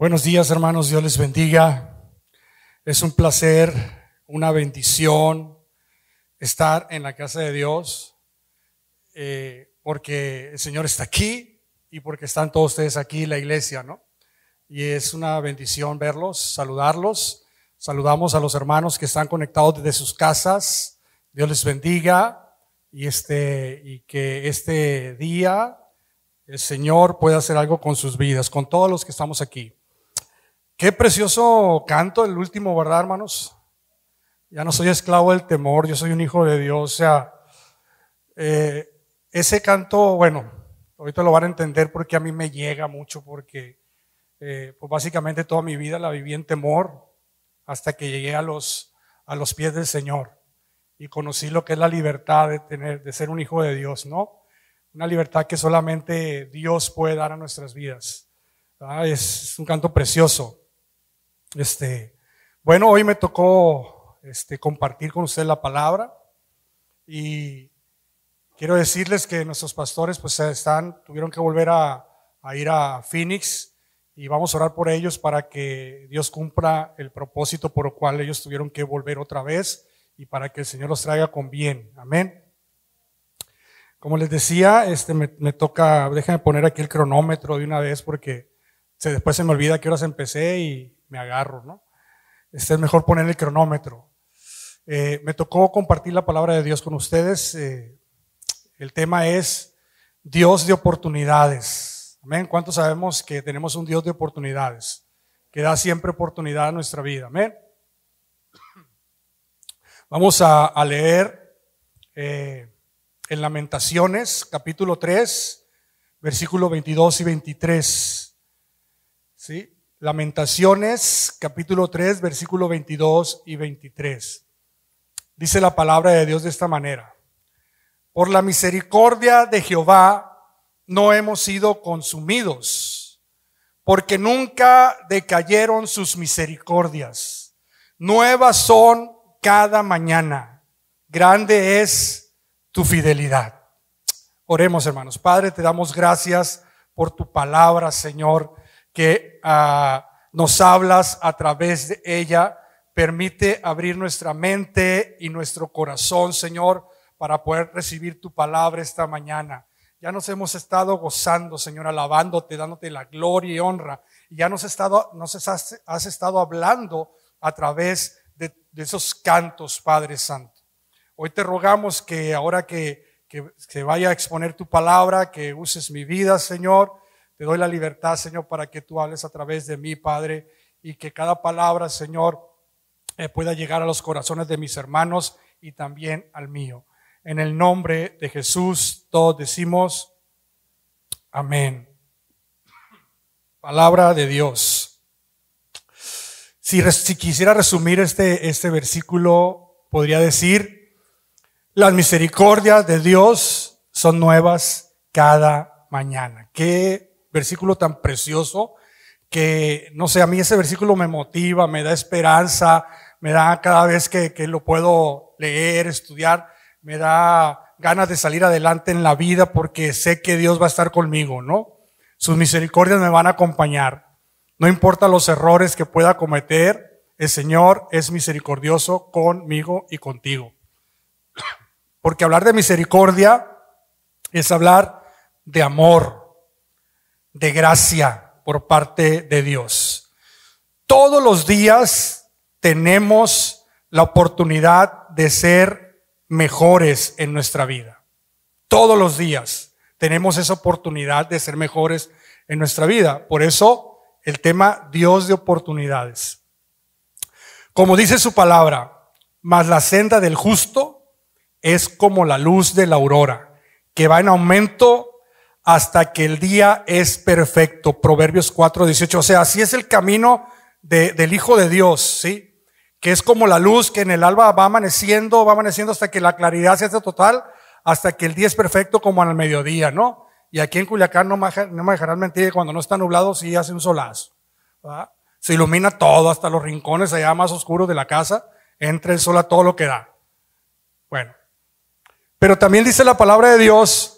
Buenos días hermanos, Dios les bendiga. Es un placer, una bendición estar en la casa de Dios, eh, porque el Señor está aquí y porque están todos ustedes aquí, la iglesia, ¿no? Y es una bendición verlos, saludarlos. Saludamos a los hermanos que están conectados desde sus casas. Dios les bendiga y este y que este día el Señor pueda hacer algo con sus vidas, con todos los que estamos aquí. Qué precioso canto el último, ¿verdad, hermanos? Ya no soy esclavo del temor, yo soy un hijo de Dios. O sea, eh, ese canto, bueno, ahorita lo van a entender porque a mí me llega mucho, porque eh, pues básicamente toda mi vida la viví en temor hasta que llegué a los, a los pies del Señor y conocí lo que es la libertad de tener, de ser un hijo de Dios, ¿no? Una libertad que solamente Dios puede dar a nuestras vidas. Es un canto precioso. Este, bueno, hoy me tocó este, compartir con usted la palabra y quiero decirles que nuestros pastores pues están, tuvieron que volver a, ir a Phoenix y vamos a orar por ellos para que Dios cumpla el propósito por el cual ellos tuvieron que volver otra vez y para que el Señor los traiga con bien. Amén. Como les decía, este me, me toca, déjenme poner aquí el cronómetro de una vez porque se, después se me olvida que horas empecé y me agarro, ¿no? Este es mejor poner el cronómetro. Eh, me tocó compartir la palabra de Dios con ustedes. Eh, el tema es Dios de oportunidades. Amén. ¿Cuántos sabemos que tenemos un Dios de oportunidades? Que da siempre oportunidad a nuestra vida. Amén. Vamos a, leer eh, en Lamentaciones, capítulo 3, versículo 22 y 23. ¿Sí? Lamentaciones, capítulo 3, versículo 22 y 23. Dice la palabra de Dios de esta manera. Por la misericordia de Jehová no hemos sido consumidos, porque nunca decayeron sus misericordias. Nuevas son cada mañana. Grande es tu fidelidad. Oremos, hermanos. Padre, te damos gracias por tu palabra, Señor que ah, nos hablas a través de ella. Permite abrir nuestra mente y nuestro corazón, Señor, para poder recibir tu palabra esta mañana. Ya nos hemos estado gozando, Señor, alabándote, dándote la gloria y honra. Y ya nos, estado, nos has, has estado hablando a través de, de, esos cantos, Padre Santo. Hoy te rogamos que ahora que, que, que vaya a exponer tu palabra, que uses mi vida, Señor, te doy la libertad, Señor, para que tú hables a través de mí, Padre, y que cada palabra, Señor, eh, pueda llegar a los corazones de mis hermanos y también al mío. En el nombre de Jesús, todos decimos, amén. Palabra de Dios. Si, si quisiera resumir este, este versículo, podría decir, las misericordias de Dios son nuevas cada mañana. Qué versículo tan precioso que, no sé, a mí ese versículo me motiva, me da esperanza, me da cada vez que, que lo puedo leer, estudiar, me da ganas de salir adelante en la vida porque sé que Dios va a estar conmigo, ¿no? Sus misericordias me van a acompañar. No importa los errores que pueda cometer, el Señor es misericordioso conmigo y contigo. Porque hablar de misericordia es hablar de amor, de gracia por parte de Dios. Todos los días tenemos la oportunidad de ser mejores en nuestra vida. Todos los días tenemos esa oportunidad de ser mejores en nuestra vida. Por eso el tema Dios de oportunidades. Como dice su palabra, mas la senda del justo es como la luz de la aurora, que va en aumento hasta que el día es perfecto. Proverbios 4, 18. O sea, así es el camino de, del Hijo de Dios, ¿sí? Que es como la luz que en el alba va amaneciendo, va amaneciendo hasta que la claridad se hace total, hasta que el día es perfecto como al mediodía, ¿no? Y aquí en Culiacán no me, no dejarán mentir, cuando no está nublado sí hace un solazo. Se ilumina todo, hasta los rincones allá más oscuros de la casa, entra el sol a todo lo que da. Bueno, pero también dice la palabra de Dios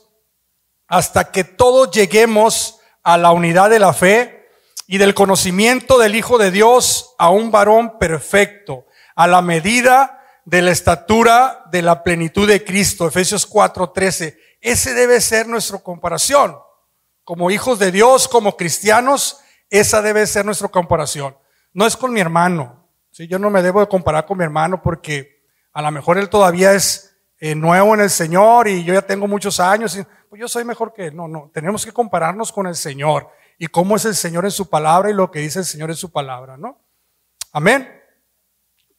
hasta que todos lleguemos a la unidad de la fe y del conocimiento del Hijo de Dios a un varón perfecto, a la medida de la estatura de la plenitud de Cristo. Efesios 4:13. Ese debe ser nuestra comparación. Como hijos de Dios, como cristianos, esa debe ser nuestra comparación. No es con mi hermano. ¿sí? Yo no me debo de comparar con mi hermano porque a lo mejor él todavía es eh, nuevo en el Señor y yo ya tengo muchos años. Pues yo soy mejor que él. No, no. Tenemos que compararnos con el Señor y cómo es el Señor en su palabra y lo que dice el Señor en su palabra, ¿no? Amén.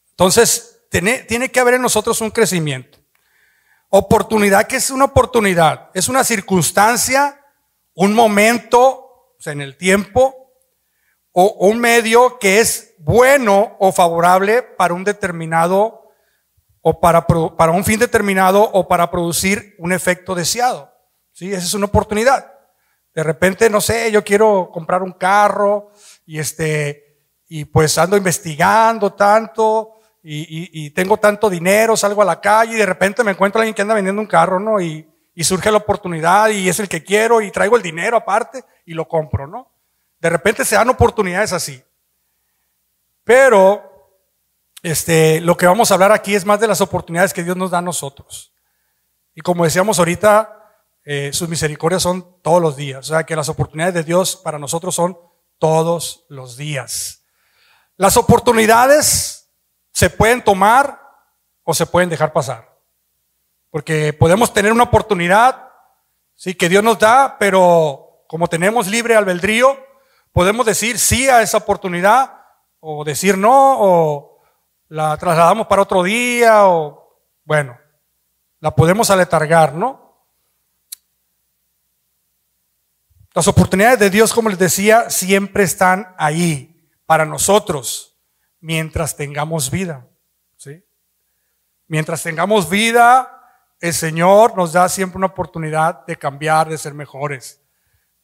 Entonces, tiene, tiene que haber en nosotros un crecimiento. Oportunidad, que es una oportunidad? Es una circunstancia, un momento, en el tiempo, o, un medio que es bueno o favorable para un determinado o para, para un fin determinado o para producir un efecto deseado. ¿Sí? Esa es una oportunidad. De repente, no sé, yo quiero comprar un carro y este, y pues ando investigando tanto y, y, tengo tanto dinero, salgo a la calle y de repente me encuentro a alguien que anda vendiendo un carro, ¿no? Y, y surge la oportunidad y es el que quiero y traigo el dinero aparte y lo compro, ¿no? De repente se dan oportunidades así. Pero, este, lo que vamos a hablar aquí es más de las oportunidades que Dios nos da a nosotros. Y como decíamos ahorita, eh, sus misericordias son todos los días. O sea, que las oportunidades de Dios para nosotros son todos los días. Las oportunidades se pueden tomar o se pueden dejar pasar. Porque podemos tener una oportunidad, sí, que Dios nos da, pero como tenemos libre albedrío, Podemos decir sí a esa oportunidad o decir no o la trasladamos para otro día o bueno, la podemos aletargar, ¿no? Las oportunidades de Dios, como les decía, siempre están ahí para nosotros mientras tengamos vida. ¿sí? Mientras tengamos vida, el Señor nos da siempre una oportunidad de cambiar, de ser mejores.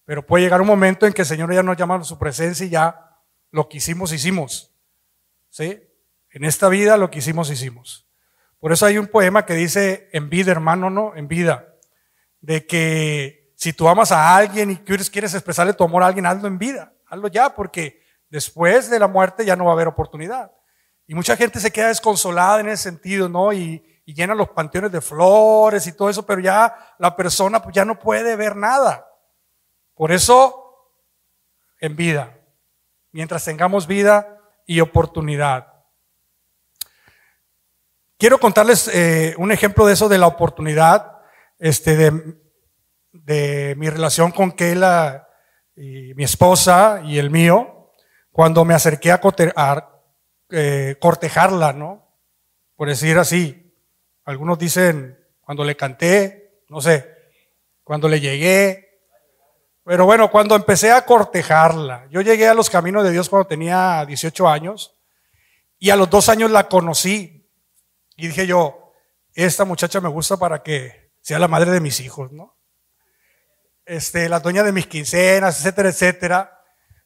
Pero puede llegar un momento en que el Señor ya nos llama a su presencia y ya lo que hicimos, hicimos. ¿Sí? En esta vida lo que hicimos, hicimos. Por eso hay un poema que dice, en vida, hermano, no, en vida. De que si tú amas a alguien y quieres, expresarle tu amor a alguien, hazlo en vida. Hazlo ya, porque después de la muerte ya no va a haber oportunidad. Y mucha gente se queda desconsolada en ese sentido, ¿no? Y, y llena los panteones de flores y todo eso, pero ya la persona pues, ya no puede ver nada. Por eso, en vida, mientras tengamos vida y oportunidad. Quiero contarles eh, un ejemplo de eso, de la oportunidad, este, de, de mi relación con Keila, y mi esposa y el mío, cuando me acerqué a, eh, cortejarla, ¿no? Por decir así. Algunos dicen, cuando le canté, no sé, cuando le llegué, pero bueno, cuando empecé a cortejarla, yo llegué a los caminos de Dios cuando tenía 18 años y a los dos años la conocí y dije yo, esta muchacha me gusta para que sea la madre de mis hijos, ¿no? Este, la dueña de mis quincenas, etcétera, etcétera.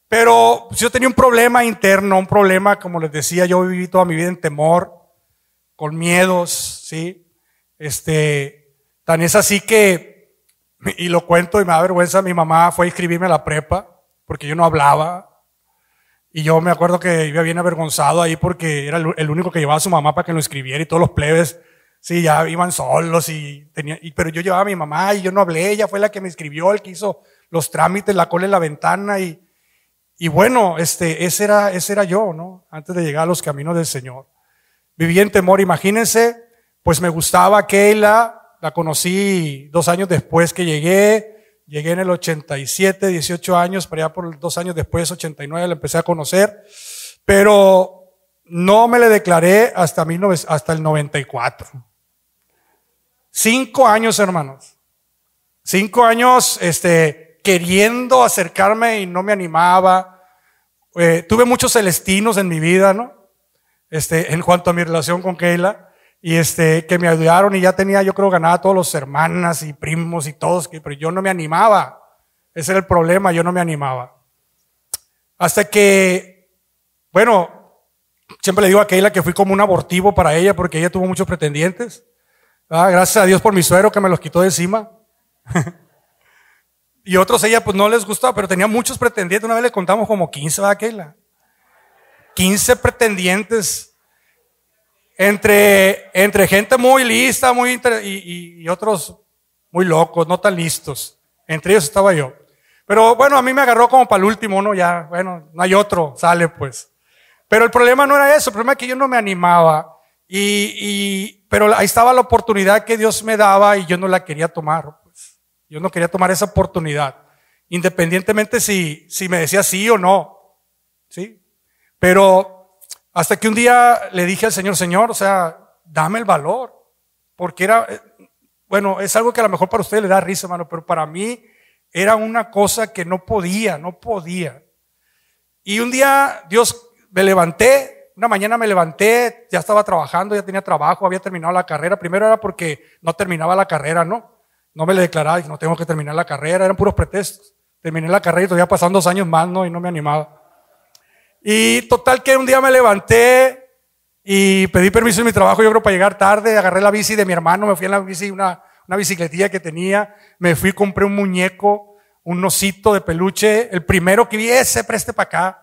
Pero yo tenía un problema interno, un problema, como les decía, yo viví toda mi vida en temor, con miedos, ¿sí? Este, tan es así que y lo cuento y me da vergüenza, mi mamá fue a inscribirme a la prepa porque yo no hablaba. Y yo me acuerdo que iba bien avergonzado ahí porque era el único que llevaba a su mamá para que lo escribiera y todos los plebes, sí, ya iban solos y tenía, pero yo llevaba a mi mamá y yo no hablé, ella fue la que me escribió, el que hizo los trámites, la cola en la ventana y, y bueno, este, ese era, ese era yo, ¿no? Antes de llegar a los caminos del Señor. Vivía en temor, imagínense, pues me gustaba Keila, la conocí dos años después que llegué. Llegué en el 87, 18 años, para allá por dos años después, 89, la empecé a conocer. Pero no me le declaré hasta, hasta el 94. Cinco años, hermanos. Cinco años, este, queriendo acercarme y no me animaba. Eh, tuve muchos celestinos en mi vida, ¿no? Este, en cuanto a mi relación con Keila y este, que me ayudaron y ya tenía, yo creo, ganada todos los hermanas y primos y todos, pero yo no me animaba. Ese era el problema, yo no me animaba. Hasta que, bueno, siempre le digo a Keila que fui como un abortivo para ella porque ella tuvo muchos pretendientes. Ah, gracias a Dios por mi suero que me los quitó de encima. Y otros ella pues no les gustaba, pero tenía muchos pretendientes. Una vez le contamos como 15, ¿verdad, Keila? 15 pretendientes. Entre, entre gente muy lista, muy y, y otros muy locos, no tan listos. Entre ellos estaba yo. Pero bueno, a mí me agarró como para el último, ¿no? Ya, bueno, no hay otro, sale pues. Pero el problema no era eso, el problema es que yo no me animaba. Y, y, pero ahí estaba la oportunidad que Dios me daba y yo no la quería tomar. Pues. Yo no quería tomar esa oportunidad. Independientemente si, si me decía sí o no. ¿Sí? Pero hasta que un día le dije al Señor, Señor, o sea, dame el valor. Porque era, eh, bueno, es algo que a lo mejor para ustedes le da risa, hermano, pero para mí era una cosa que no podía, no podía. Y un día Dios me levanté, una mañana me levanté, ya estaba trabajando, ya tenía trabajo, había terminado la carrera. Primero era porque no terminaba la carrera, ¿no? No me le declaraba, no tengo que terminar la carrera, eran puros pretextos. Terminé la carrera y todavía pasaron dos años más, ¿no? Y no me animaba. Y total que un día me levanté y pedí permiso en mi trabajo, yo creo para llegar tarde, agarré la bici de mi hermano, me fui en la bici, una, una bicicletilla que tenía, me fui, compré un muñeco, un osito de peluche, el primero que vi, ese preste para acá.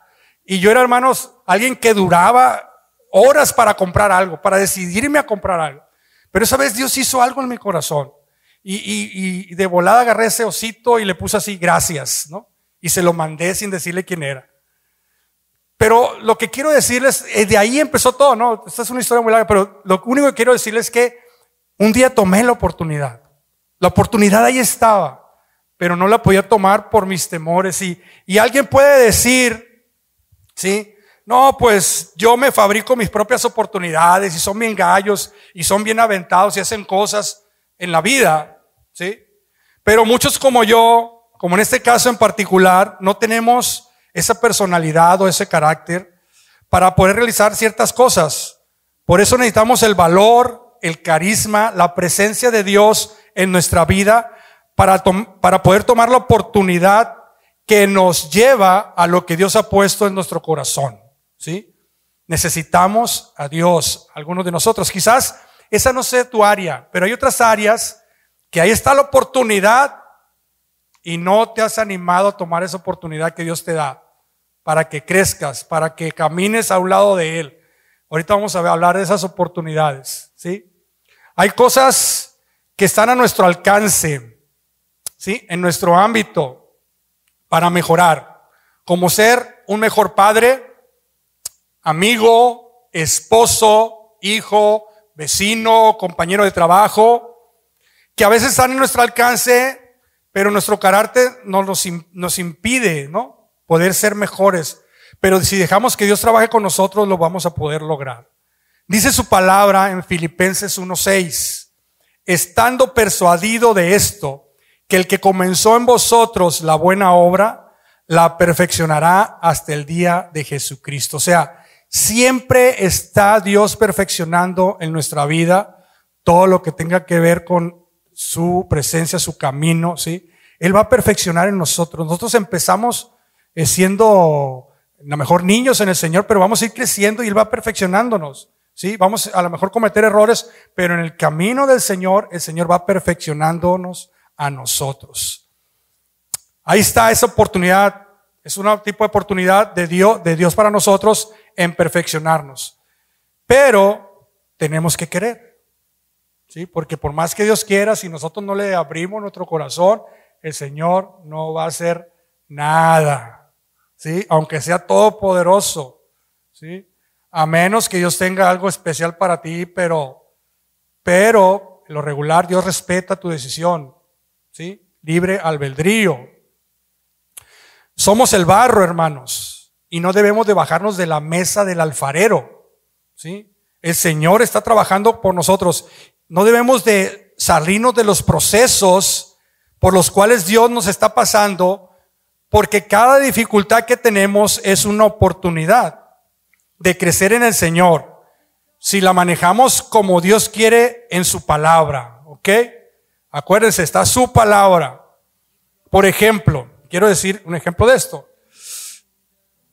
Y yo era, hermanos, alguien que duraba horas para comprar algo, para decidirme a comprar algo. Pero esa vez Dios hizo algo en mi corazón. Y, y, y de volada agarré ese osito y le puse así, gracias, ¿no? Y se lo mandé sin decirle quién era. Pero lo que quiero decirles, eh, de ahí empezó todo, ¿no? Esta es una historia muy larga, pero lo único que quiero decirles es que un día tomé la oportunidad. La oportunidad ahí estaba, pero no la podía tomar por mis temores. Y, y alguien puede decir, ¿sí? No, pues yo me fabrico mis propias oportunidades y son bien gallos y son bien aventados y hacen cosas en la vida, ¿sí? Pero muchos como yo, como en este caso en particular, no tenemos esa personalidad o ese carácter para poder realizar ciertas cosas. Por eso necesitamos el valor, el carisma, la presencia de Dios en nuestra vida para, para poder tomar la oportunidad que nos lleva a lo que Dios ha puesto en nuestro corazón. ¿Sí? Necesitamos a Dios, algunos de nosotros. Quizás esa no sea tu área, pero hay otras áreas que ahí está la oportunidad y no te has animado a tomar esa oportunidad que Dios te da para que crezcas, para que camines a un lado de Él. Ahorita vamos a hablar de esas oportunidades, ¿sí? Hay cosas que están a nuestro alcance, ¿sí? En nuestro ámbito para mejorar, como ser un mejor padre, amigo, esposo, hijo, vecino, compañero de trabajo, que a veces están en nuestro alcance, pero nuestro carácter nos, nos impide, ¿no? Poder ser mejores. Pero si dejamos que Dios trabaje con nosotros, lo vamos a poder lograr. Dice su palabra en Filipenses 1.6, estando persuadido de esto, que el que comenzó en vosotros la buena obra, la perfeccionará hasta el día de Jesucristo. O sea, siempre está Dios perfeccionando en nuestra vida todo lo que tenga que ver con su presencia, su camino, ¿sí? Él va a perfeccionar en nosotros. Nosotros empezamos eh, siendo, a lo mejor niños en el Señor, pero vamos a ir creciendo y Él va perfeccionándonos. Sí, vamos a lo mejor cometer errores, pero en el camino del Señor, el Señor va perfeccionándonos a nosotros. Ahí está esa oportunidad, es un tipo de oportunidad de Dios, de Dios para nosotros en perfeccionarnos. Pero tenemos que querer. Sí, porque por más que Dios quiera, si nosotros no le abrimos nuestro corazón, el Señor no va a hacer nada. Sí, aunque sea todopoderoso. Sí, a menos que Dios tenga algo especial para ti, pero, pero, lo regular, Dios respeta tu decisión, Libre albedrío. Somos el barro, hermanos, y no debemos de bajarnos de la mesa del alfarero, ¿sí? El Señor está trabajando por nosotros. No debemos de salirnos de los procesos por los cuales Dios nos está pasando, porque cada dificultad que tenemos es una oportunidad de crecer en el Señor si la manejamos como Dios quiere en su palabra, ¿ok? Acuérdense, está su palabra. Por ejemplo, quiero decir un ejemplo de esto.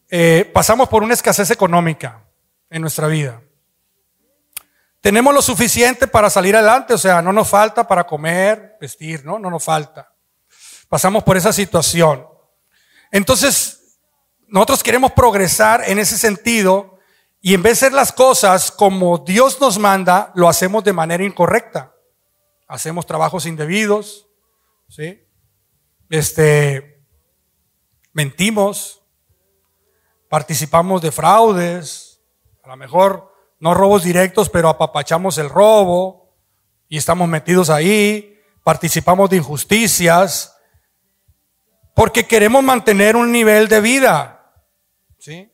Eh, pasamos por una escasez económica en nuestra vida. Tenemos lo suficiente para salir adelante, o sea, no nos falta para comer, vestir, ¿no? No nos falta. pasamos por esa situación. Entonces, nosotros queremos progresar en ese sentido y en vez de hacer las cosas como Dios nos manda, lo hacemos de manera incorrecta. Hacemos trabajos indebidos, ¿sí? Este, mentimos, participamos de fraudes, a lo mejor no robos directos, pero apapachamos el robo y estamos metidos ahí, participamos de injusticias, porque queremos mantener un nivel de vida. ¿Sí?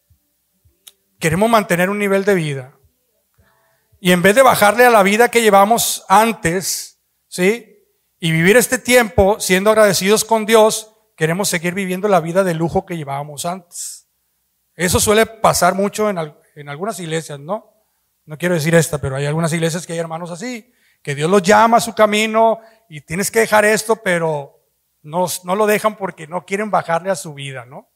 Queremos mantener un nivel de vida. Y en vez de bajarle a la vida que llevamos antes, ¿sí? Y vivir este tiempo siendo agradecidos con Dios, queremos seguir viviendo la vida de lujo que llevábamos antes. Eso suele pasar mucho en, en algunas iglesias, ¿no? No quiero decir esta, pero hay algunas iglesias que hay hermanos así, que Dios los llama a su camino y tienes que dejar esto, pero no, no lo dejan porque no quieren bajarle a su vida, ¿no?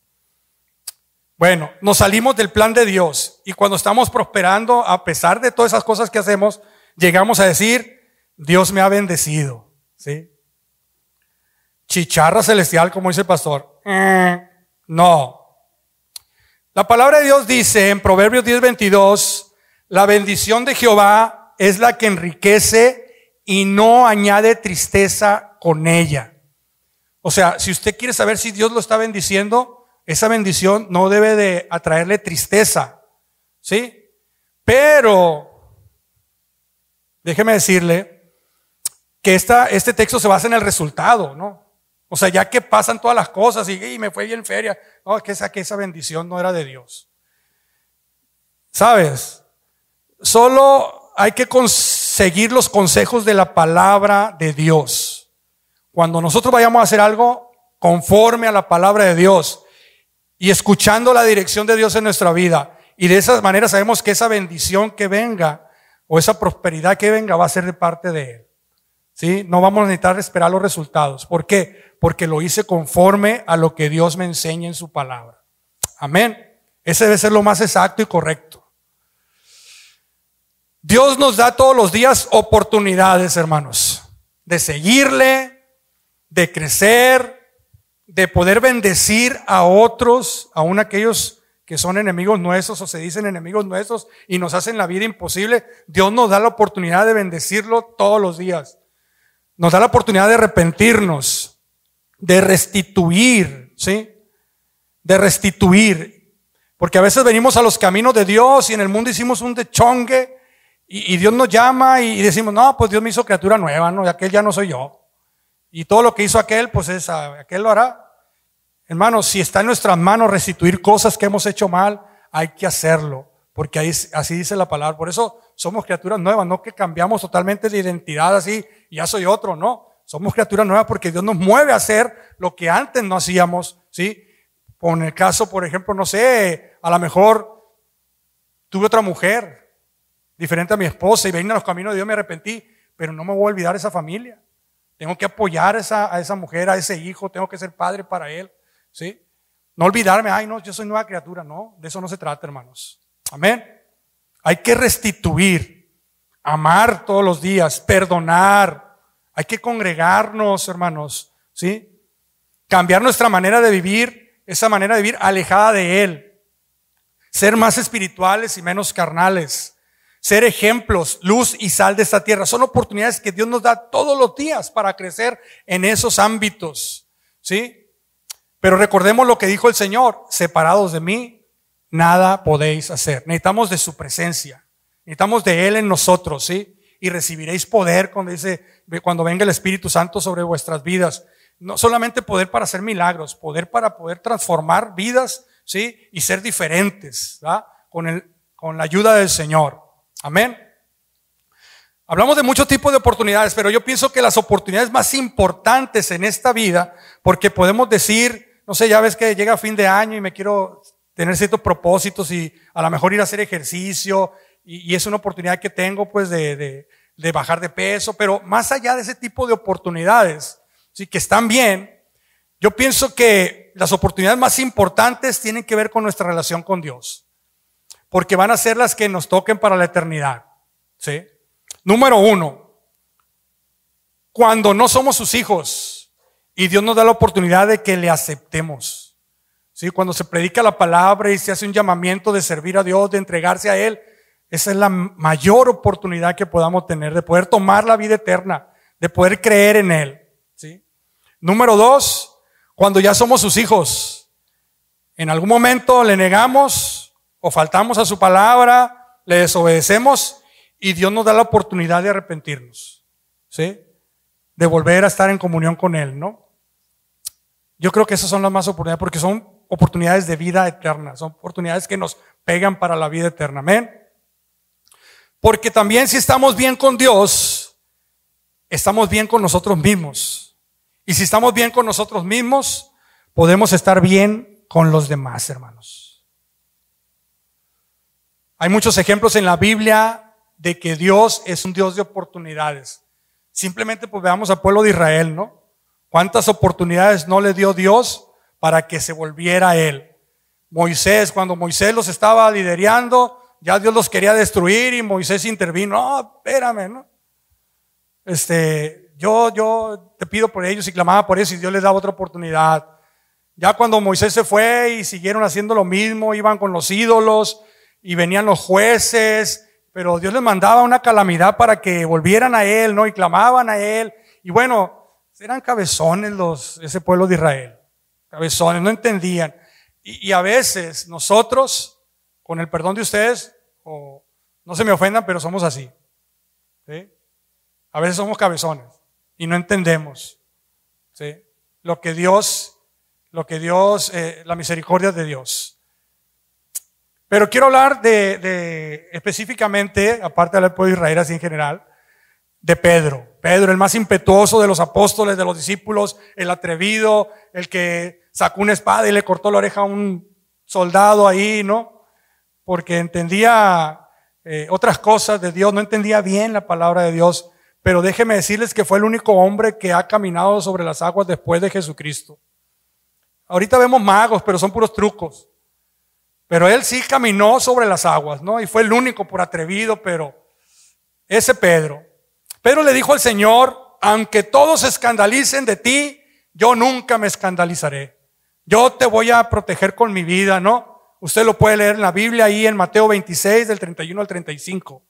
Bueno, nos salimos del plan de Dios y cuando estamos prosperando, a pesar de todas esas cosas que hacemos, llegamos a decir, Dios me ha bendecido, ¿sí? Chicharra celestial, como dice el pastor. Eh, no. La palabra de Dios dice en Proverbios 10:22, la bendición de Jehová es la que enriquece y no añade tristeza con ella. O sea, si usted quiere saber si Dios lo está bendiciendo, esa bendición no debe de atraerle tristeza. ¿Sí? Pero, déjeme decirle que esta, este texto se basa en el resultado, ¿no? O sea, ya que pasan todas las cosas y, me fue bien feria, no, que esa, que esa bendición no era de Dios. ¿Sabes? Solo hay que conseguir los consejos de la palabra de Dios. Cuando nosotros vayamos a hacer algo conforme a la palabra de Dios y escuchando la dirección de Dios en nuestra vida, y de esa manera sabemos que esa bendición que venga o esa prosperidad que venga va a ser de parte de Él. ¿Sí? No vamos a necesitar esperar los resultados. ¿Por qué? Porque lo hice conforme a lo que Dios me enseña en su palabra. Amén. Ese debe ser lo más exacto y correcto. Dios nos da todos los días oportunidades, hermanos, de seguirle, de crecer, de poder bendecir a otros, aun aquellos que son enemigos nuestros o se dicen enemigos nuestros y nos hacen la vida imposible. Dios nos da la oportunidad de bendecirlo todos los días. Nos da la oportunidad de arrepentirnos, de restituir, ¿sí? De restituir. Porque a veces venimos a los caminos de Dios y en el mundo hicimos un dechongue y, Dios nos llama y, decimos, no, pues Dios me hizo criatura nueva, ¿no? Y aquel ya no soy yo. Y todo lo que hizo aquel, pues es, aquel lo hará. Hermanos, si está en nuestras manos restituir cosas que hemos hecho mal, hay que hacerlo. Porque así dice la palabra. Por eso somos criaturas nuevas, no que cambiamos totalmente de identidad así, ya soy otro, no. Somos criaturas nuevas porque Dios nos mueve a hacer lo que antes no hacíamos, ¿sí? Con el caso, por ejemplo, no sé, a lo mejor tuve otra mujer, diferente a mi esposa y venir a los caminos de Dios me arrepentí, pero no me voy a olvidar esa familia. Tengo que apoyar a esa, a esa mujer, a ese hijo, tengo que ser padre para él, ¿sí? No olvidarme, ay no, yo soy nueva criatura, no, de eso no se trata, hermanos. Amén. Hay que restituir, amar todos los días, perdonar, hay que congregarnos, hermanos, ¿sí? Cambiar nuestra manera de vivir, esa manera de vivir alejada de Él. Ser más espirituales y menos carnales ser ejemplos, luz y sal de esta tierra. Son oportunidades que Dios nos da todos los días para crecer en esos ámbitos. ¿Sí? Pero recordemos lo que dijo el Señor, separados de mí, nada podéis hacer. Necesitamos de su presencia. Necesitamos de Él en nosotros, ¿sí? Y recibiréis poder cuando dice, cuando venga el Espíritu Santo sobre vuestras vidas. No solamente poder para hacer milagros, poder para poder transformar vidas, ¿sí? Y ser diferentes, ¿verdad? Con el, con la ayuda del Señor. Amén. Hablamos de muchos tipos de oportunidades, pero yo pienso que las oportunidades más importantes en esta vida, porque podemos decir, no sé, ya ves que llega fin de año y me quiero tener ciertos propósitos y a lo mejor ir a hacer ejercicio y, es una oportunidad que tengo pues de, de, bajar de peso, pero más allá de ese tipo de oportunidades, sí, que están bien, yo pienso que las oportunidades más importantes tienen que ver con nuestra relación con Dios porque van a ser las que nos toquen para la eternidad. ¿sí? Número uno, cuando no somos sus hijos Y Dios nos da la oportunidad de que le aceptemos. ¿Sí? Cuando se predica la palabra y se hace un llamamiento de servir a Dios, de entregarse a Él, esa es la mayor oportunidad que podamos tener de poder tomar la vida eterna, de poder creer en Él. ¿Sí? Número dos, cuando ya somos sus hijos, en algún momento le negamos o faltamos a su palabra, le desobedecemos y Dios nos da la oportunidad de arrepentirnos. ¿Sí? De volver a estar en comunión con Él, ¿no? Yo creo que esas son las más oportunidades porque son oportunidades de vida eterna, son oportunidades que nos pegan para la vida eterna. Amén. Porque también si estamos bien con Dios, estamos bien con nosotros mismos. Y si estamos bien con nosotros mismos, podemos estar bien con los demás, hermanos. Hay muchos ejemplos en la Biblia de que Dios es un Dios de oportunidades. Simplemente pues veamos al pueblo de Israel, ¿no? ¿Cuántas oportunidades no le dio Dios para que se volviera a Él? Moisés, cuando Moisés los estaba liderando, ya Dios los quería destruir y Moisés intervino. No, espérame, ¿no? Este, yo, yo te pido por ellos y clamaba por eso y Dios les daba otra oportunidad. Ya cuando Moisés se fue y siguieron haciendo lo mismo, iban con los ídolos y venían los jueces, pero Dios les mandaba una calamidad para que volvieran a Él, ¿no? Y clamaban a Él. Y bueno, eran cabezones los, ese pueblo de Israel. Cabezones, no entendían. Y, a veces nosotros, con el perdón de ustedes, no se me ofendan, pero somos así. A veces somos cabezones y no entendemos lo que Dios, lo que Dios, eh, la misericordia de Dios. Pero quiero hablar de, de específicamente, aparte del pueblo de Israel así en general, de Pedro. Pedro, el más impetuoso de los apóstoles, de los discípulos, el atrevido, el que sacó una espada y le cortó la oreja a un soldado ahí, ¿no? porque entendía eh, otras cosas de Dios, no entendía bien la palabra de Dios, pero déjeme decirles que fue el único hombre que ha caminado sobre las aguas después de Jesucristo. Ahorita vemos magos, pero son puros trucos. Pero él sí caminó sobre las aguas, ¿no? Y fue el único por atrevido, pero ese Pedro. Pedro le dijo al Señor, aunque todos escandalicen de ti, yo nunca me escandalizaré. Yo te voy a proteger con mi vida, ¿no? Usted lo puede leer en la Biblia ahí en Mateo 26 del 31 al 35.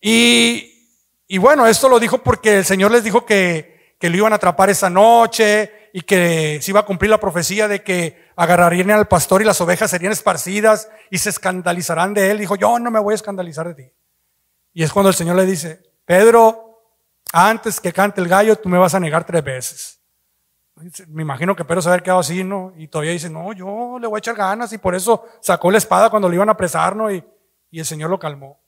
Y, y bueno, esto lo dijo porque el Señor les dijo que, que lo iban a atrapar esa noche y que se iba a cumplir la profecía de que agarrarían al pastor y las ovejas serían esparcidas y se escandalizarán de él. Dijo, yo no me voy a escandalizar de ti. Y es cuando el Señor le dice, Pedro, antes que cante el gallo, tú me vas a negar tres veces. Me imagino que Pedro se había quedado así, ¿no? Y todavía dice, no, yo le voy a echar ganas y por eso sacó la espada cuando le iban a apresar, ¿no? Y, y el Señor lo calmó.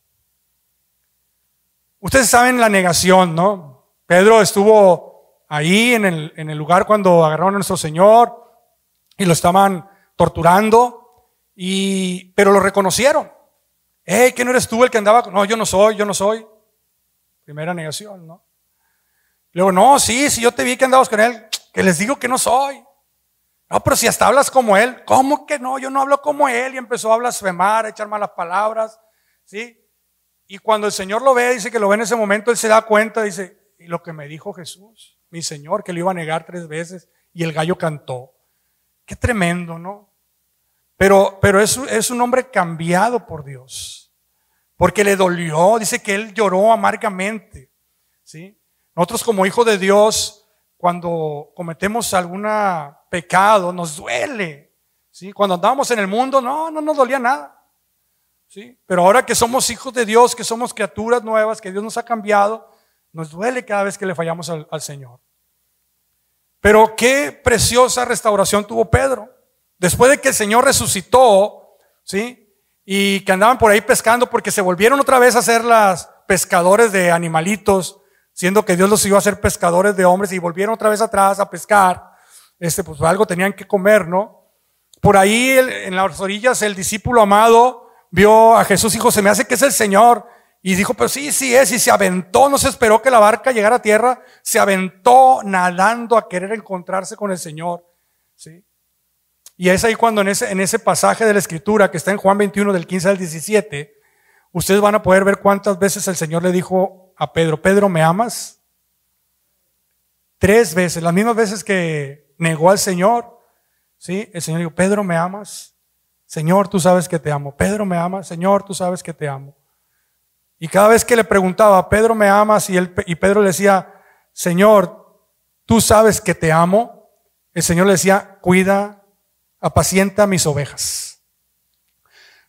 Ustedes saben la negación, ¿no? Pedro estuvo ahí en el, en el lugar cuando agarraron a nuestro Señor y lo estaban torturando, y, pero lo reconocieron. Hey, que no eres tú el que andaba? No, yo no soy, yo no soy. Primera negación, ¿no? Luego, no, sí, sí, yo te vi que andabas con él que les digo que no soy. No, pero si hasta hablas como él, ¿cómo que no? Yo no hablo como él y empezó a blasfemar, a echar malas palabras, ¿sí? Y cuando el Señor lo ve, dice que lo ve en ese momento, él se da cuenta, dice, y lo que me dijo Jesús, mi Señor, que le iba a negar tres veces y el gallo cantó. Qué tremendo, ¿no? Pero, pero es, es un hombre cambiado por Dios, porque le dolió, dice que él lloró amargamente, ¿sí? Nosotros como hijos de Dios, cuando cometemos algún pecado, nos duele. ¿sí? Cuando andábamos en el mundo, no, no nos dolía nada. ¿sí? Pero ahora que somos hijos de Dios, que somos criaturas nuevas, que Dios nos ha cambiado, nos duele cada vez que le fallamos al, Señor. Pero qué preciosa restauración tuvo Pedro. Después de que el Señor resucitó, ¿sí? Y que andaban por ahí pescando porque se volvieron otra vez a ser las pescadores de animalitos siendo que Dios los iba a hacer pescadores de hombres y volvieron otra vez atrás a pescar, este, pues algo tenían que comer, ¿no? Por ahí en las orillas el discípulo amado vio a Jesús y dijo, se me hace que es el Señor. Y dijo, pero sí, sí es, y se aventó, no se esperó que la barca llegara a tierra, se aventó nadando a querer encontrarse con el Señor. ¿sí? Y es ahí cuando en ese, en ese pasaje de la Escritura que está en Juan 21 del 15 al 17, ustedes van a poder ver cuántas veces el Señor le dijo a Pedro, Pedro, ¿me amas? Tres veces, las mismas veces que negó al Señor, ¿sí? El Señor dijo, Pedro, ¿me amas? Señor, tú sabes que te amo. Pedro, ¿me amas? Señor, tú sabes que te amo. Y cada vez que le preguntaba, Pedro, ¿me amas? Y, él, y Pedro le decía, Señor, tú sabes que te amo. El Señor le decía, cuida, apacienta mis ovejas.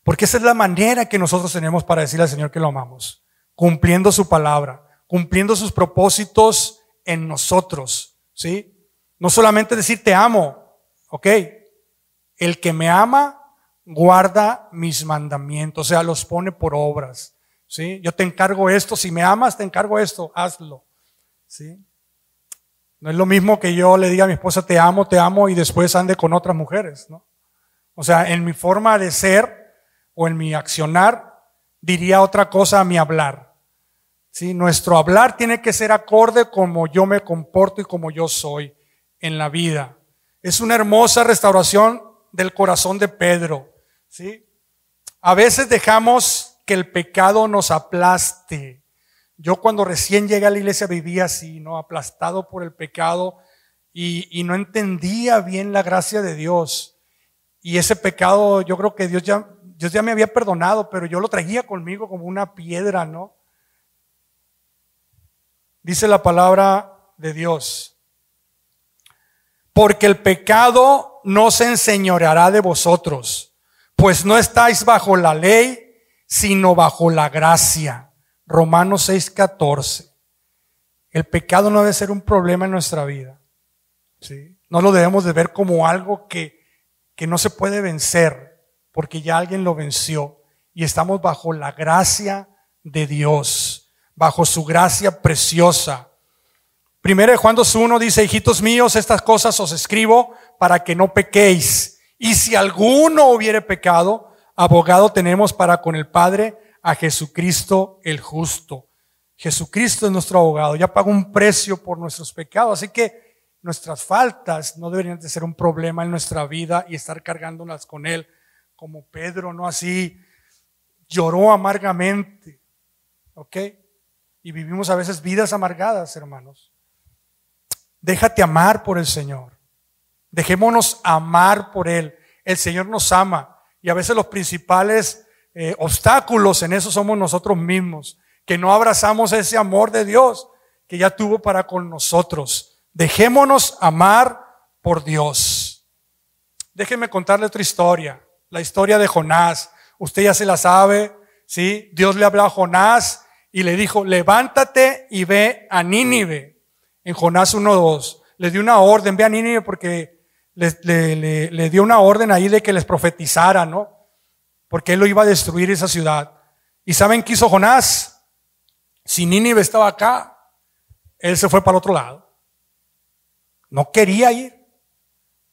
Porque esa es la manera que nosotros tenemos para decirle al Señor que lo amamos, cumpliendo su palabra, cumpliendo sus propósitos en nosotros, ¿sí? No solamente decir te amo, ¿ok? El que me ama guarda mis mandamientos, o sea, los pone por obras, ¿sí? Yo te encargo esto, si me amas, te encargo esto, hazlo, ¿sí? No es lo mismo que yo le diga a mi esposa te amo, te amo y después ande con otras mujeres, ¿no? O sea, en mi forma de ser o en mi accionar diría otra cosa a mi hablar. ¿sí? Nuestro hablar tiene que ser acorde como yo me comporto y como yo soy en la vida. Es una hermosa restauración del corazón de Pedro. ¿sí? A veces dejamos que el pecado nos aplaste. Yo cuando recién llegué a la iglesia vivía así, ¿no? Aplastado por el pecado y, y no entendía bien la gracia de Dios. Y ese pecado, yo creo que Dios ya, Dios ya me había perdonado, pero yo lo traía conmigo como una piedra, ¿no? dice la palabra de Dios. Porque el pecado no se enseñoreará de vosotros, pues no estáis bajo la ley, sino bajo la gracia. Romanos 6:14. El pecado no debe ser un problema en nuestra vida. ¿sí? No lo debemos de ver como algo que, que no se puede vencer, porque ya alguien lo venció y estamos bajo la gracia de Dios bajo su gracia preciosa. Primero de Juan 2.1 dice, hijitos míos, estas cosas os escribo para que no pequéis. Y si alguno hubiere pecado, abogado tenemos para con el Padre a Jesucristo el justo. Jesucristo es nuestro abogado, ya pagó un precio por nuestros pecados, así que nuestras faltas no deberían de ser un problema en nuestra vida y estar cargándolas con Él, como Pedro, no así, lloró amargamente, ¿ok? y vivimos a veces vidas amargadas, hermanos. Déjate amar por el Señor. Dejémonos amar por Él. El Señor nos ama y a veces los principales eh, obstáculos en eso somos nosotros mismos, que no abrazamos ese amor de Dios que ya tuvo para con nosotros. Dejémonos amar por Dios. Déjenme contarle otra historia, la historia de Jonás. Usted ya se la sabe, ¿sí? Dios le habló a Jonás y le dijo, levántate y ve a Nínive. En Jonás 1.2. Le dio una orden, ve a Nínive porque le, dio una orden ahí de que les profetizara, ¿no? Porque él lo iba a destruir esa ciudad. ¿Y saben qué hizo Jonás? Si Nínive estaba acá, él se fue para el otro lado. No quería ir.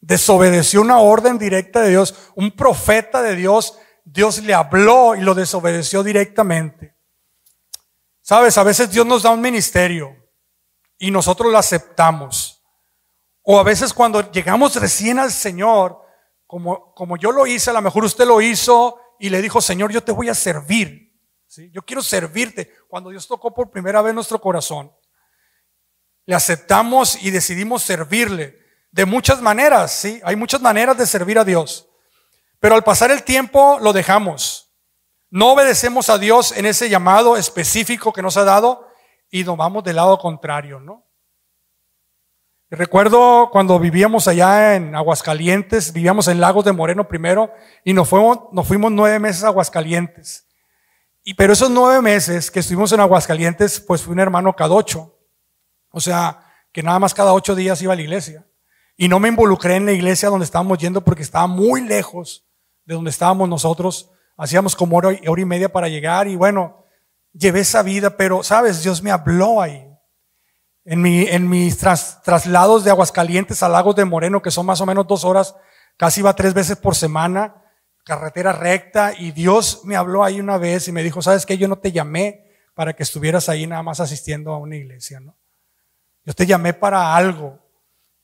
Desobedeció una orden directa de Dios. Un profeta de Dios, Dios le habló y lo desobedeció directamente. Sabes, a veces Dios nos da un ministerio y nosotros lo aceptamos. O a veces cuando llegamos recién al Señor, como, como yo lo hice, a lo mejor usted lo hizo y le dijo, Señor, yo te voy a servir. Yo quiero servirte. Cuando Dios tocó por primera vez nuestro corazón, le aceptamos y decidimos servirle de muchas maneras. ¿sí? Hay muchas maneras de servir a Dios. Pero al pasar el tiempo lo dejamos. No obedecemos a Dios en ese llamado específico que nos ha dado y nos vamos del lado contrario, ¿no? Recuerdo cuando vivíamos allá en Aguascalientes, vivíamos en Lagos de Moreno primero y nos fuimos, nueve meses a Aguascalientes. Y pero esos nueve meses que estuvimos en Aguascalientes, pues fui un hermano cada ocho. O sea, que nada más cada ocho días iba a la iglesia. Y no me involucré en la iglesia donde estábamos yendo porque estaba muy lejos de donde estábamos nosotros hacíamos como hora, y media para llegar y bueno, llevé esa vida, pero sabes, Dios me habló ahí. En, mi, en mis traslados de Aguascalientes a Lagos de Moreno, que son más o menos dos horas, casi iba tres veces por semana, carretera recta, y Dios me habló ahí una vez y me dijo, ¿sabes qué? Yo no te llamé para que estuvieras ahí nada más asistiendo a una iglesia, ¿no? Yo te llamé para algo.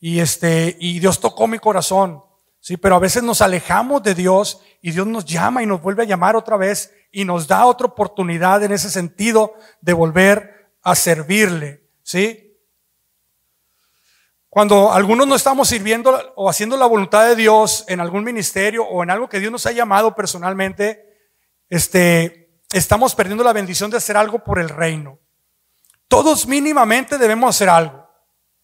Y este, y Dios tocó mi corazón. Sí, pero a veces nos alejamos de Dios y Dios nos llama y nos vuelve a llamar otra vez y nos da otra oportunidad en ese sentido de volver a servirle. ¿Sí? Cuando algunos no estamos sirviendo o haciendo la voluntad de Dios en algún ministerio o en algo que Dios nos ha llamado personalmente, este, estamos perdiendo la bendición de hacer algo por el reino. Todos mínimamente debemos hacer algo.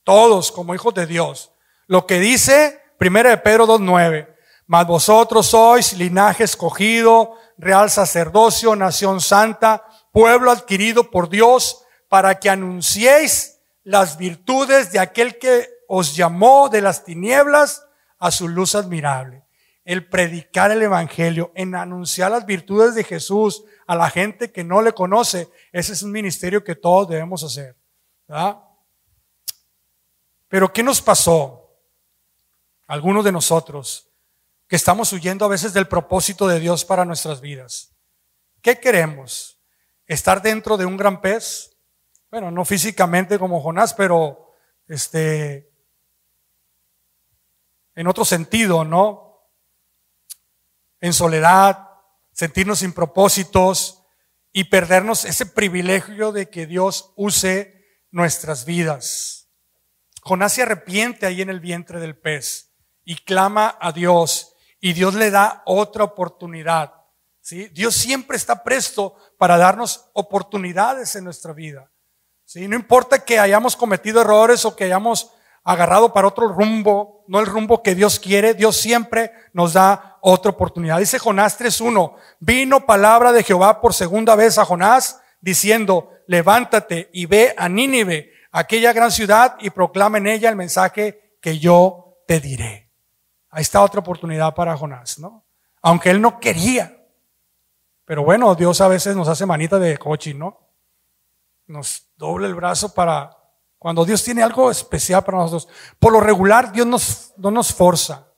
Todos como hijos de Dios. Lo que dice 1 de Pedro 2.9. Mas vosotros sois linaje escogido, real sacerdocio, nación santa, pueblo adquirido por Dios, para que anunciéis las virtudes de aquel que os llamó de las tinieblas a su luz admirable. El predicar el Evangelio, en anunciar las virtudes de Jesús a la gente que no le conoce, ese es un ministerio que todos debemos hacer. Pero ¿qué nos pasó? Algunos de nosotros que estamos huyendo a veces del propósito de Dios para nuestras vidas. ¿Qué queremos? ¿Estar dentro de un gran pez? Bueno, no físicamente como Jonás, pero este, en otro sentido, ¿no? En soledad, sentirnos sin propósitos y perdernos ese privilegio de que Dios use nuestras vidas. Jonás se arrepiente ahí en el vientre del pez y clama a Dios y Dios le da otra oportunidad. ¿sí? Dios siempre está presto para darnos oportunidades en nuestra vida. ¿sí? No importa que hayamos cometido errores o que hayamos agarrado para otro rumbo, no el rumbo que Dios quiere, Dios siempre nos da otra oportunidad. Dice Jonás 3.1, vino palabra de Jehová por segunda vez a Jonás diciendo, levántate y ve a Nínive, aquella gran ciudad, y proclama en ella el mensaje que yo te diré. Ahí está otra oportunidad para Jonás, ¿no? Aunque él no quería. Pero bueno, Dios a veces nos hace manita de coche, ¿no? Nos doble el brazo para cuando Dios tiene algo especial para nosotros. Por lo regular, Dios nos, no nos forza.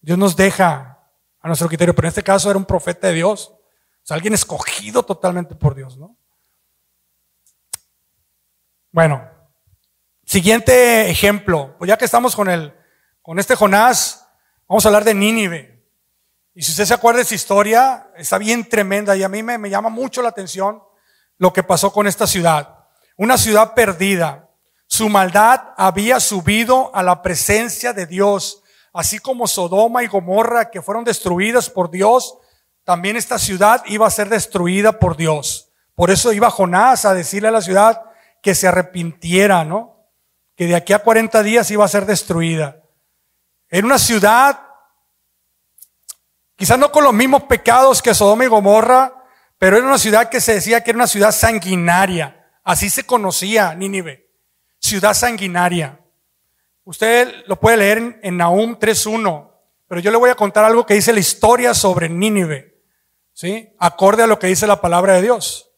Dios nos deja a nuestro criterio, pero en este caso era un profeta de Dios. O sea, alguien escogido totalmente por Dios, ¿no? Bueno, siguiente ejemplo. Pues ya que estamos con el, con este Jonás, vamos a hablar de Nínive. Y si usted se acuerda de esa historia, está bien tremenda y a mí me, me llama mucho la atención lo que pasó con esta ciudad una ciudad perdida. Su maldad había subido a la presencia de Dios, así como Sodoma y Gomorra que fueron destruidas por Dios, también esta ciudad iba a ser destruida por Dios. Por eso iba Jonás a decirle a la ciudad que se arrepintiera, ¿no? Que de aquí a 40 días iba a ser destruida. En una ciudad, quizás no con los mismos pecados que Sodoma y Gomorra, pero era una ciudad que se decía que era una ciudad sanguinaria. Así se conocía Nínive, ciudad sanguinaria. Usted lo puede leer en, en Nahum 3.1, pero yo le voy a contar algo que dice la historia sobre Nínive, ¿sí? Acorde a lo que dice la palabra de Dios.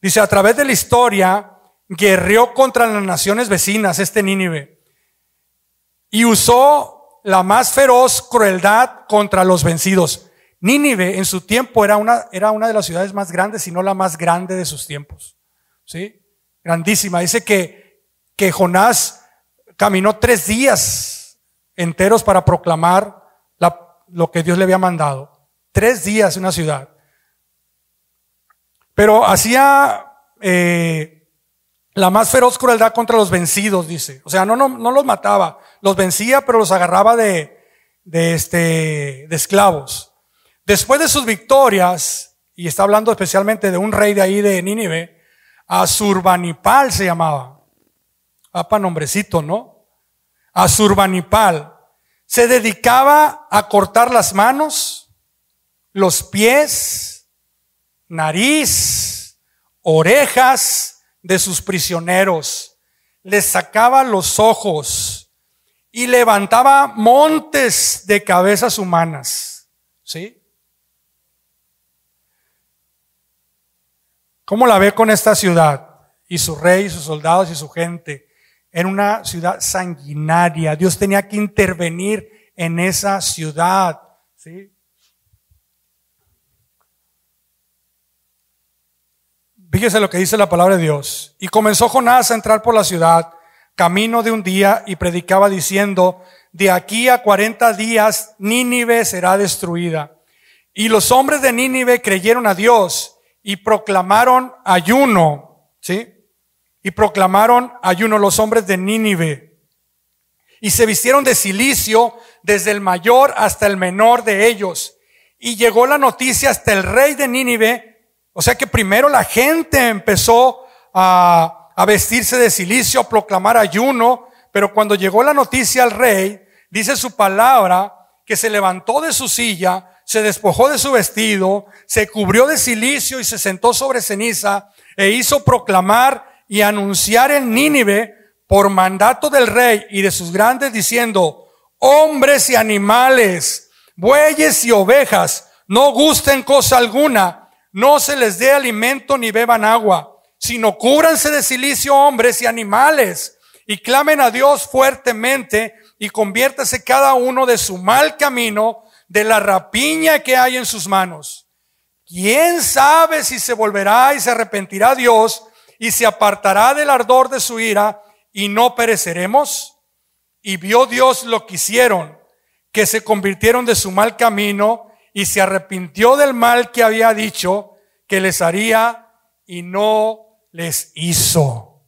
Dice, a través de la historia, guerreó contra las naciones vecinas, este Nínive, y usó la más feroz crueldad contra los vencidos. Nínive en su tiempo era una, era una de las ciudades más grandes, si no la más grande de sus tiempos. ¿sí? Grandísima. Dice que, que Jonás caminó tres días enteros para proclamar lo que Dios le había mandado. Tres días en una ciudad. Pero hacía eh, la más feroz crueldad contra los vencidos, dice. O sea, no, no, no los mataba, los vencía, pero los agarraba de, de, este, de esclavos. Después de sus victorias, y está hablando especialmente de un rey de ahí de Nínive, Azurbanipal se llamaba. Apa nombrecito, ¿no? Azurbanipal. Se dedicaba a cortar las manos, los pies, nariz, orejas de sus prisioneros. Les sacaba los ojos y levantaba montes de cabezas humanas. ¿Sí? ¿Cómo la ve con esta ciudad? Y su rey, sus soldados y su gente. En una ciudad sanguinaria. Dios tenía que intervenir en esa ciudad. ¿sí? Fíjese lo que dice la palabra de Dios. Y comenzó Jonás a entrar por la ciudad, camino de un día, y predicaba diciendo, de aquí a cuarenta días Nínive será destruida. Y los hombres de Nínive creyeron a Dios y proclamaron ayuno, ¿sí? Y proclamaron ayuno los hombres de Nínive. y se vistieron de silicio desde el mayor hasta el menor de ellos. Y llegó la noticia hasta el rey de Nínive, o sea que primero la gente empezó a, a vestirse de silicio, a proclamar ayuno, pero cuando llegó la noticia al rey, dice su palabra que se levantó de su silla, se despojó de su vestido, se cubrió de silicio y se sentó sobre ceniza e hizo proclamar y anunciar en Nínive por mandato del rey y de sus grandes diciendo, hombres y animales, bueyes y ovejas, no gusten cosa alguna, no se les dé alimento ni beban agua, sino cúbranse de silicio hombres y animales y clamen a Dios fuertemente y conviértase cada uno de su mal camino, de la rapiña que hay en sus manos. ¿Quién sabe si se volverá y se arrepentirá Dios y se apartará del ardor de su ira y no pereceremos? Y vio Dios lo que hicieron, que se convirtieron de su mal camino y se arrepintió del mal que había dicho que les haría y no les hizo.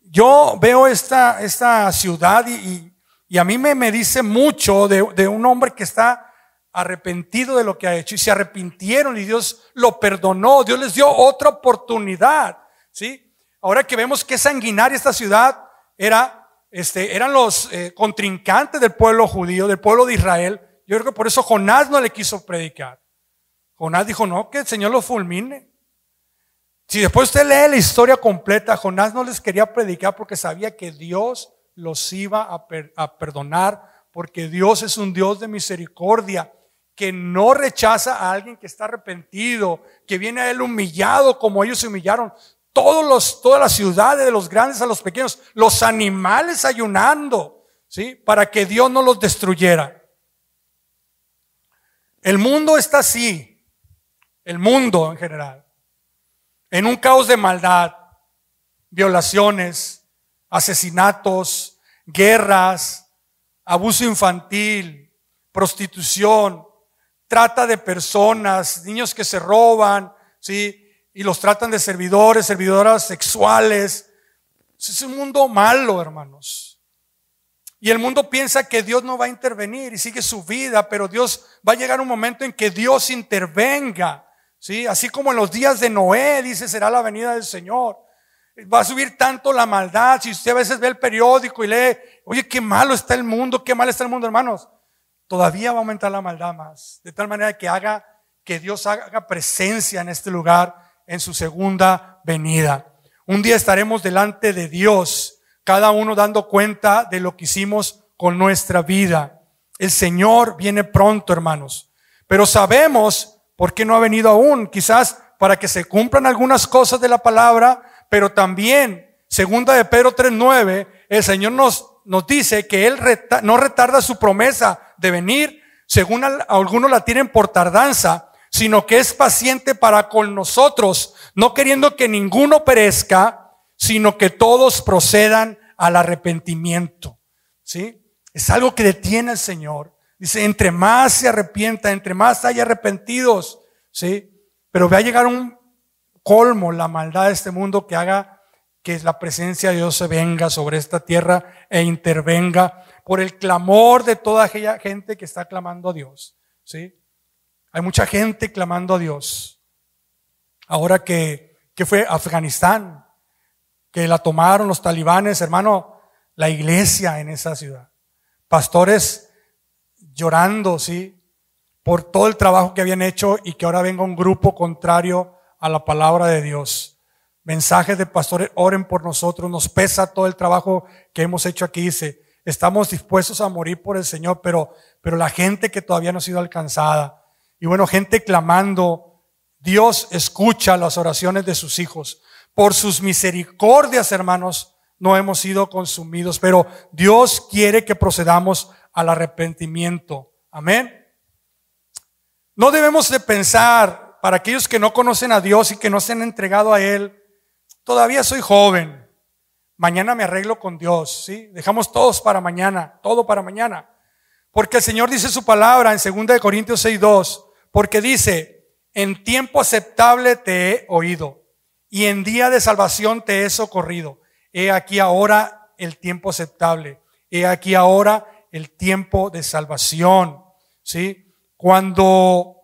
Yo veo esta, esta ciudad y, y, a mí me, me dice mucho de, de un hombre que está arrepentido de lo que ha hecho y se arrepintieron y Dios lo perdonó, Dios les dio otra oportunidad, ¿sí? Ahora que vemos que sanguinaria esta ciudad era, este, eran los eh, contrincantes del pueblo judío, del pueblo de Israel. Yo creo que por eso Jonás no le quiso predicar. Jonás dijo, no, que el Señor lo fulmine. Si después usted lee la historia completa, Jonás no les quería predicar porque sabía que Dios los iba a, perdonar, porque Dios es un Dios de misericordia que no rechaza a alguien que está arrepentido, que viene a él humillado como ellos se humillaron todos los, todas las ciudades, de los grandes a los pequeños, los animales ayunando, ¿sí? Para que Dios no los destruyera. El mundo está así, el mundo en general, en un caos de maldad, violaciones, asesinatos, guerras, abuso infantil, prostitución, trata de personas, niños que se roban, ¿sí? y los tratan de servidores, servidoras sexuales. Es un mundo malo, hermanos. Y el mundo piensa que Dios no va a intervenir y sigue su vida, pero Dios va a llegar un momento en que Dios intervenga. ¿sí? Así como en los días de Noé, dice, será la venida del Señor. Va a subir tanto la maldad. Si usted a veces ve el periódico y lee, oye, qué malo está el mundo, qué mal está el mundo, hermanos. Todavía va a aumentar la maldad más. De tal manera que haga, que Dios haga presencia en este lugar en su segunda venida. Un día estaremos delante de Dios, cada uno dando cuenta de lo que hicimos con nuestra vida. El Señor viene pronto, hermanos. Pero sabemos por qué no ha venido aún. Quizás para que se cumplan algunas cosas de la palabra, pero también, segunda de Pedro 3.9, el Señor nos, nos dice que Él no retarda su promesa de venir, según algunos la tienen por tardanza, sino que es paciente para con nosotros, no queriendo que ninguno perezca, sino que todos procedan al arrepentimiento. ¿Sí? Es algo que detiene al Señor. Dice, entre más se arrepienta, entre más haya arrepentidos, ¿sí? Pero va a llegar un colmo la maldad de este mundo que haga que la presencia de Dios se venga sobre esta tierra e intervenga por el clamor de toda aquella gente que está clamando a Dios, ¿sí? Hay mucha gente clamando a Dios. Ahora que, que fue Afganistán, que la tomaron los talibanes, hermano, la iglesia en esa ciudad. Pastores llorando, sí, por todo el trabajo que habían hecho y que ahora venga un grupo contrario a la palabra de Dios. Mensajes de pastores, oren por nosotros, nos pesa todo el trabajo que hemos hecho aquí, dice, estamos dispuestos a morir por el Señor, pero, pero la gente que todavía no ha sido alcanzada, y bueno, gente clamando, Dios escucha las oraciones de sus hijos. Por sus misericordias, hermanos, no hemos sido consumidos, pero Dios quiere que procedamos al arrepentimiento. Amén. No debemos de pensar, para aquellos que no conocen a Dios y que no se han entregado a Él, todavía soy joven, mañana me arreglo con Dios, ¿sí? Dejamos todos para mañana, todo para mañana. Porque el Señor dice su palabra en 2 Corintios 6.2, porque dice, en tiempo aceptable te he oído y en día de salvación te he socorrido. He aquí ahora el tiempo aceptable. He aquí ahora el tiempo de salvación. ¿Sí? Cuando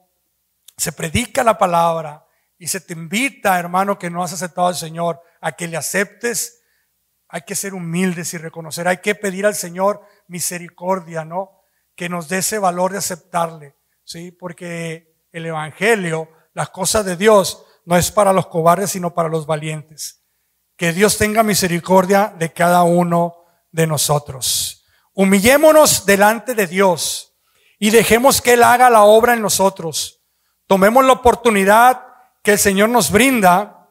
se predica la palabra y se te invita, hermano, que no has aceptado al Señor, a que le aceptes, hay que ser humildes y reconocer, hay que pedir al Señor misericordia, ¿no? Que nos dé ese valor de aceptarle, ¿sí? Porque el Evangelio, las cosas de Dios, no es para los cobardes, sino para los valientes. Que Dios tenga misericordia de cada uno de nosotros. Humillémonos delante de Dios y dejemos que Él haga la obra en nosotros. Tomemos la oportunidad que el Señor nos brinda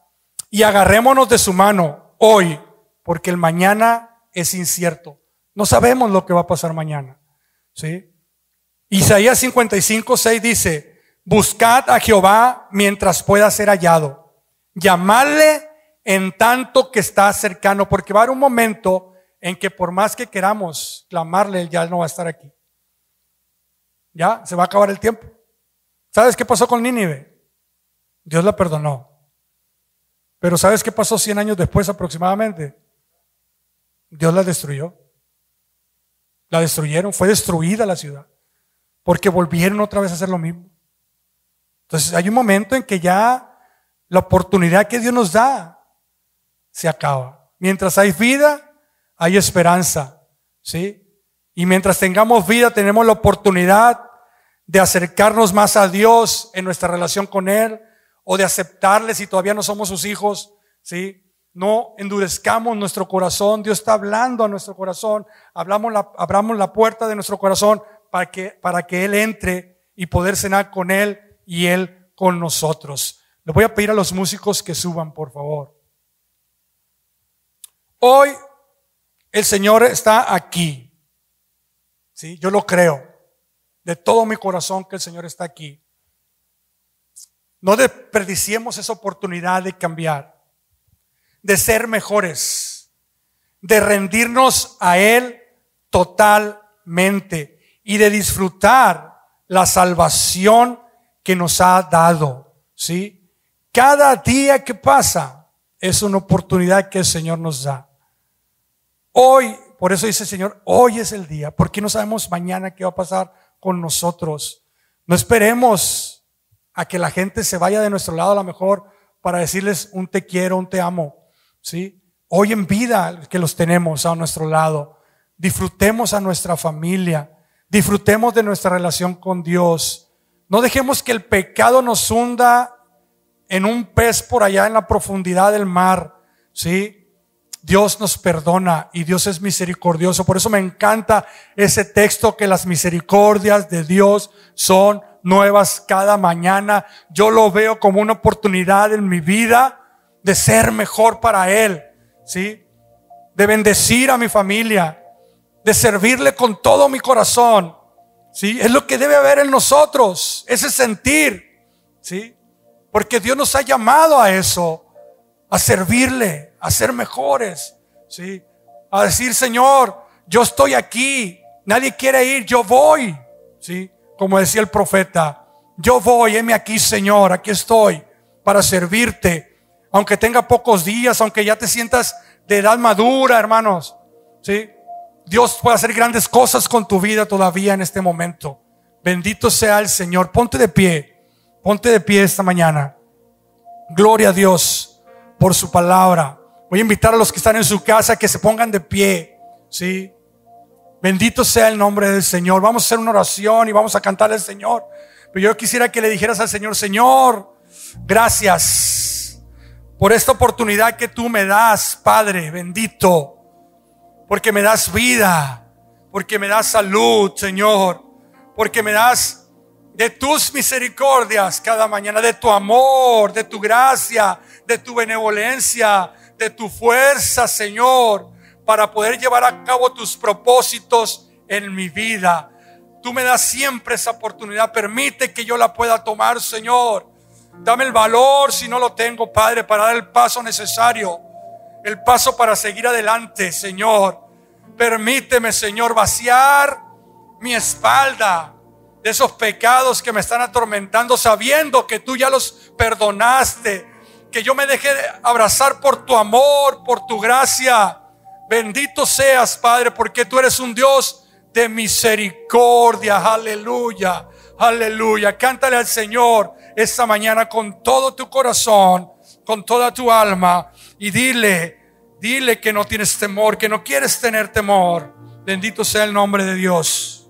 y agarrémonos de su mano hoy, porque el mañana es incierto. No sabemos lo que va a pasar mañana. ¿sí? Isaías 55, 6 dice, buscad a Jehová mientras pueda ser hallado. Llamadle en tanto que está cercano, porque va a haber un momento en que por más que queramos clamarle, ya no va a estar aquí. Ya, se va a acabar el tiempo. ¿Sabes qué pasó con Nínive? Dios la perdonó. Pero ¿sabes qué pasó 100 años después aproximadamente? Dios la destruyó. La destruyeron, fue destruida la ciudad. Porque volvieron otra vez a hacer lo mismo. Entonces hay un momento en que ya la oportunidad que Dios nos da se acaba. Mientras hay vida, hay esperanza. ¿Sí? Y mientras tengamos vida, tenemos la oportunidad de acercarnos más a Dios en nuestra relación con Él o de aceptarle si todavía no somos sus hijos. ¿Sí? No endurezcamos nuestro corazón. Dios está hablando a nuestro corazón. Hablamos la, abramos la puerta de nuestro corazón para que, para que Él entre y poder cenar con Él y Él con nosotros. Le voy a pedir a los músicos que suban, por favor. Hoy el Señor está aquí. Sí, yo lo creo. De todo mi corazón que el Señor está aquí. No desperdiciemos esa oportunidad de cambiar de ser mejores, de rendirnos a Él totalmente y de disfrutar la salvación que nos ha dado. ¿Sí? Cada día que pasa es una oportunidad que el Señor nos da. Hoy, por eso dice el Señor, hoy es el día, porque no sabemos mañana qué va a pasar con nosotros. No esperemos a que la gente se vaya de nuestro lado a lo mejor para decirles un te quiero, un te amo. ¿sí? Hoy en vida que los tenemos a nuestro lado, disfrutemos a nuestra familia, disfrutemos de nuestra relación con Dios. No dejemos que el pecado nos hunda en un pez por allá en la profundidad del mar, ¿sí? Dios nos perdona y Dios es misericordioso. Por eso me encanta ese texto que las misericordias de Dios son nuevas cada mañana. Yo lo veo como una oportunidad en mi vida de ser mejor para Él, ¿sí? De bendecir a mi familia, de servirle con todo mi corazón, ¿sí? Es lo que debe haber en nosotros, ese sentir, ¿sí? Porque Dios nos ha llamado a eso, a servirle, a ser mejores, ¿sí? A decir, Señor, yo estoy aquí, nadie quiere ir, yo voy, ¿sí? Como decía el profeta, yo voy, heme aquí, Señor, aquí estoy para servirte aunque tenga pocos días, aunque ya te sientas de edad madura, hermanos, ¿sí? Dios puede hacer grandes cosas con tu vida todavía en este momento. Bendito sea el Señor. Ponte de pie, ponte de pie esta mañana. Gloria a Dios por su palabra. Voy a invitar a los que están en su casa que se pongan de pie, ¿sí? Bendito sea el nombre del Señor. Vamos a hacer una oración y vamos a cantar al Señor. Pero yo quisiera que le dijeras al Señor, Señor, gracias por esta oportunidad que tú me das, Padre bendito, porque me das vida, porque me das salud, Señor, porque me das de tus misericordias cada mañana, de tu amor, de tu gracia, de tu benevolencia, de tu fuerza, Señor, para poder llevar a cabo tus propósitos en mi vida. Tú me das siempre esa oportunidad, permite que yo la pueda tomar, Señor. Dame el valor si no lo tengo, Padre, para dar el paso necesario, el paso para seguir adelante, Señor. Permíteme, Señor, vaciar mi espalda de esos pecados que me están atormentando, sabiendo que tú ya los perdonaste, que yo me deje abrazar por tu amor, por tu gracia. Bendito seas, Padre, porque tú eres un Dios de misericordia. Aleluya. Aleluya. Cántale al Señor esta mañana con todo tu corazón, con toda tu alma y dile, dile que no tienes temor, que no quieres tener temor. Bendito sea el nombre de Dios.